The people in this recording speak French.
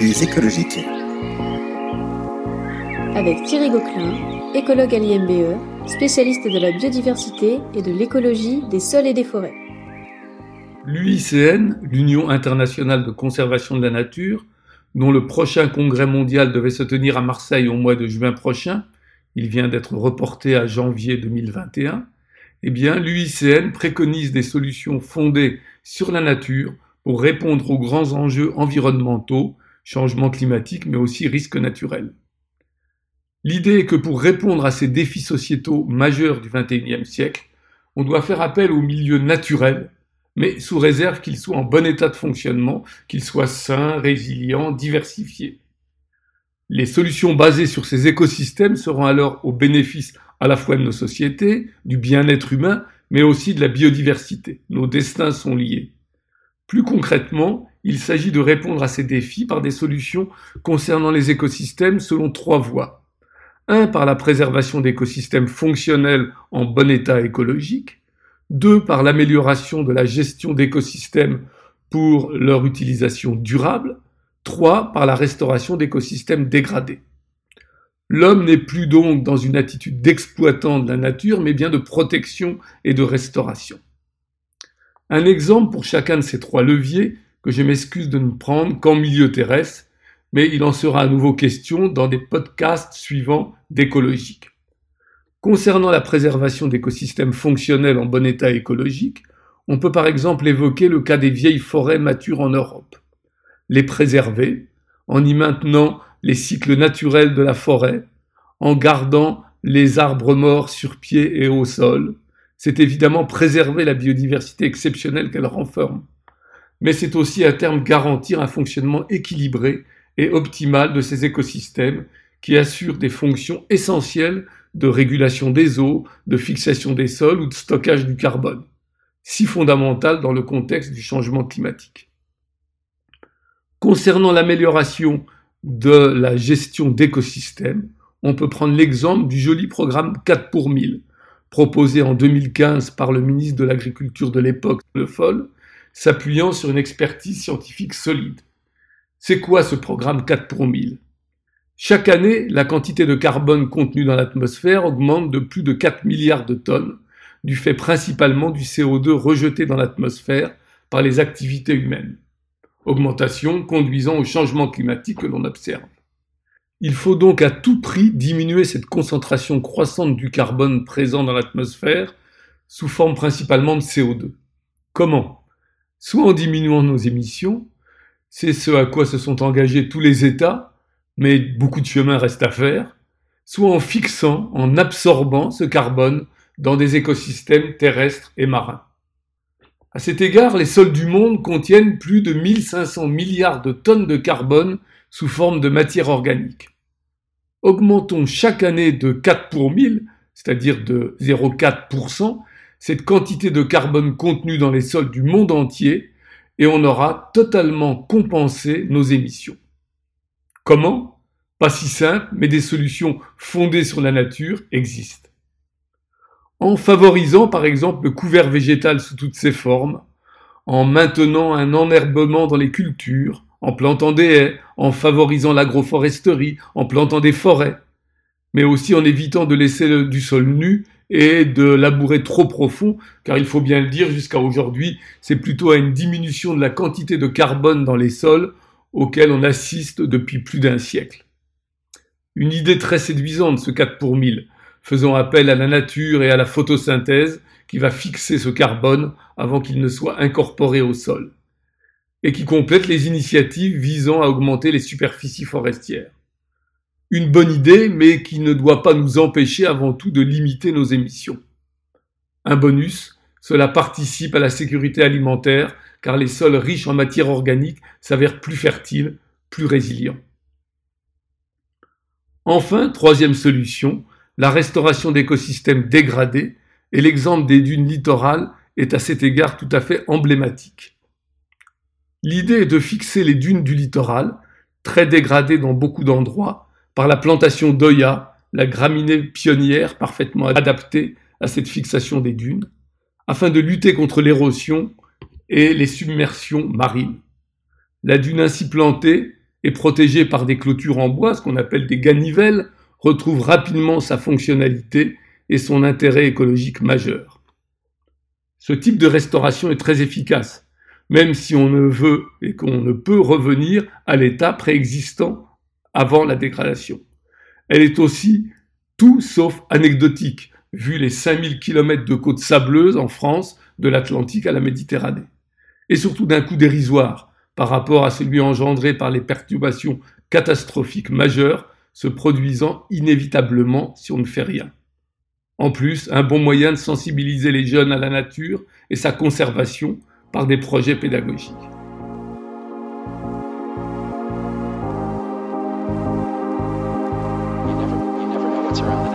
Les écologiques. Avec Thierry Gauquelin, écologue à l'IMBE, spécialiste de la biodiversité et de l'écologie des sols et des forêts. L'UICN, l'Union internationale de conservation de la nature, dont le prochain congrès mondial devait se tenir à Marseille au mois de juin prochain, il vient d'être reporté à janvier 2021, eh bien, l'UICN préconise des solutions fondées sur la nature pour répondre aux grands enjeux environnementaux, changement climatique, mais aussi risques naturels. L'idée est que pour répondre à ces défis sociétaux majeurs du XXIe siècle, on doit faire appel aux milieux naturels, mais sous réserve qu'ils soient en bon état de fonctionnement, qu'ils soient sains, résilients, diversifiés. Les solutions basées sur ces écosystèmes seront alors au bénéfice à la fois de nos sociétés, du bien-être humain, mais aussi de la biodiversité. Nos destins sont liés. Plus concrètement, il s'agit de répondre à ces défis par des solutions concernant les écosystèmes selon trois voies. Un, par la préservation d'écosystèmes fonctionnels en bon état écologique. Deux, par l'amélioration de la gestion d'écosystèmes pour leur utilisation durable. Trois, par la restauration d'écosystèmes dégradés. L'homme n'est plus donc dans une attitude d'exploitant de la nature, mais bien de protection et de restauration. Un exemple pour chacun de ces trois leviers je m'excuse de ne prendre qu'en milieu terrestre, mais il en sera à nouveau question dans des podcasts suivants d'écologique. Concernant la préservation d'écosystèmes fonctionnels en bon état écologique, on peut par exemple évoquer le cas des vieilles forêts matures en Europe. Les préserver, en y maintenant les cycles naturels de la forêt, en gardant les arbres morts sur pied et au sol. C'est évidemment préserver la biodiversité exceptionnelle qu'elle renferme. Mais c'est aussi à terme garantir un fonctionnement équilibré et optimal de ces écosystèmes qui assurent des fonctions essentielles de régulation des eaux, de fixation des sols ou de stockage du carbone, si fondamentales dans le contexte du changement climatique. Concernant l'amélioration de la gestion d'écosystèmes, on peut prendre l'exemple du joli programme 4 pour 1000, proposé en 2015 par le ministre de l'Agriculture de l'époque, Le Foll, s'appuyant sur une expertise scientifique solide. C'est quoi ce programme 4 pour 1000 Chaque année, la quantité de carbone contenue dans l'atmosphère augmente de plus de 4 milliards de tonnes, du fait principalement du CO2 rejeté dans l'atmosphère par les activités humaines augmentation conduisant au changement climatique que l'on observe. Il faut donc à tout prix diminuer cette concentration croissante du carbone présent dans l'atmosphère sous forme principalement de CO2. Comment? Soit en diminuant nos émissions, c'est ce à quoi se sont engagés tous les États, mais beaucoup de chemin reste à faire, soit en fixant, en absorbant ce carbone dans des écosystèmes terrestres et marins. À cet égard, les sols du monde contiennent plus de 1500 milliards de tonnes de carbone sous forme de matière organique. Augmentons chaque année de 4 pour 1000, c'est-à-dire de 0,4%, cette quantité de carbone contenue dans les sols du monde entier et on aura totalement compensé nos émissions. Comment? Pas si simple, mais des solutions fondées sur la nature existent en favorisant par exemple le couvert végétal sous toutes ses formes, en maintenant un enherbement dans les cultures, en plantant des haies, en favorisant l'agroforesterie, en plantant des forêts, mais aussi en évitant de laisser du sol nu et de labourer trop profond, car il faut bien le dire, jusqu'à aujourd'hui, c'est plutôt à une diminution de la quantité de carbone dans les sols auquel on assiste depuis plus d'un siècle. Une idée très séduisante, ce 4 pour 1000, faisant appel à la nature et à la photosynthèse qui va fixer ce carbone avant qu'il ne soit incorporé au sol, et qui complète les initiatives visant à augmenter les superficies forestières. Une bonne idée, mais qui ne doit pas nous empêcher avant tout de limiter nos émissions. Un bonus, cela participe à la sécurité alimentaire, car les sols riches en matière organique s'avèrent plus fertiles, plus résilients. Enfin, troisième solution, la restauration d'écosystèmes dégradés, et l'exemple des dunes littorales est à cet égard tout à fait emblématique. L'idée est de fixer les dunes du littoral, très dégradées dans beaucoup d'endroits, par la plantation d'Oya, la graminée pionnière parfaitement adaptée à cette fixation des dunes, afin de lutter contre l'érosion et les submersions marines. La dune ainsi plantée et protégé par des clôtures en bois, ce qu'on appelle des ganivelles, retrouve rapidement sa fonctionnalité et son intérêt écologique majeur. Ce type de restauration est très efficace, même si on ne veut et qu'on ne peut revenir à l'état préexistant avant la dégradation. Elle est aussi tout sauf anecdotique, vu les 5000 km de côtes sableuses en France, de l'Atlantique à la Méditerranée. Et surtout d'un coût dérisoire par rapport à celui engendré par les perturbations catastrophiques majeures se produisant inévitablement si on ne fait rien. En plus, un bon moyen de sensibiliser les jeunes à la nature et sa conservation par des projets pédagogiques. around.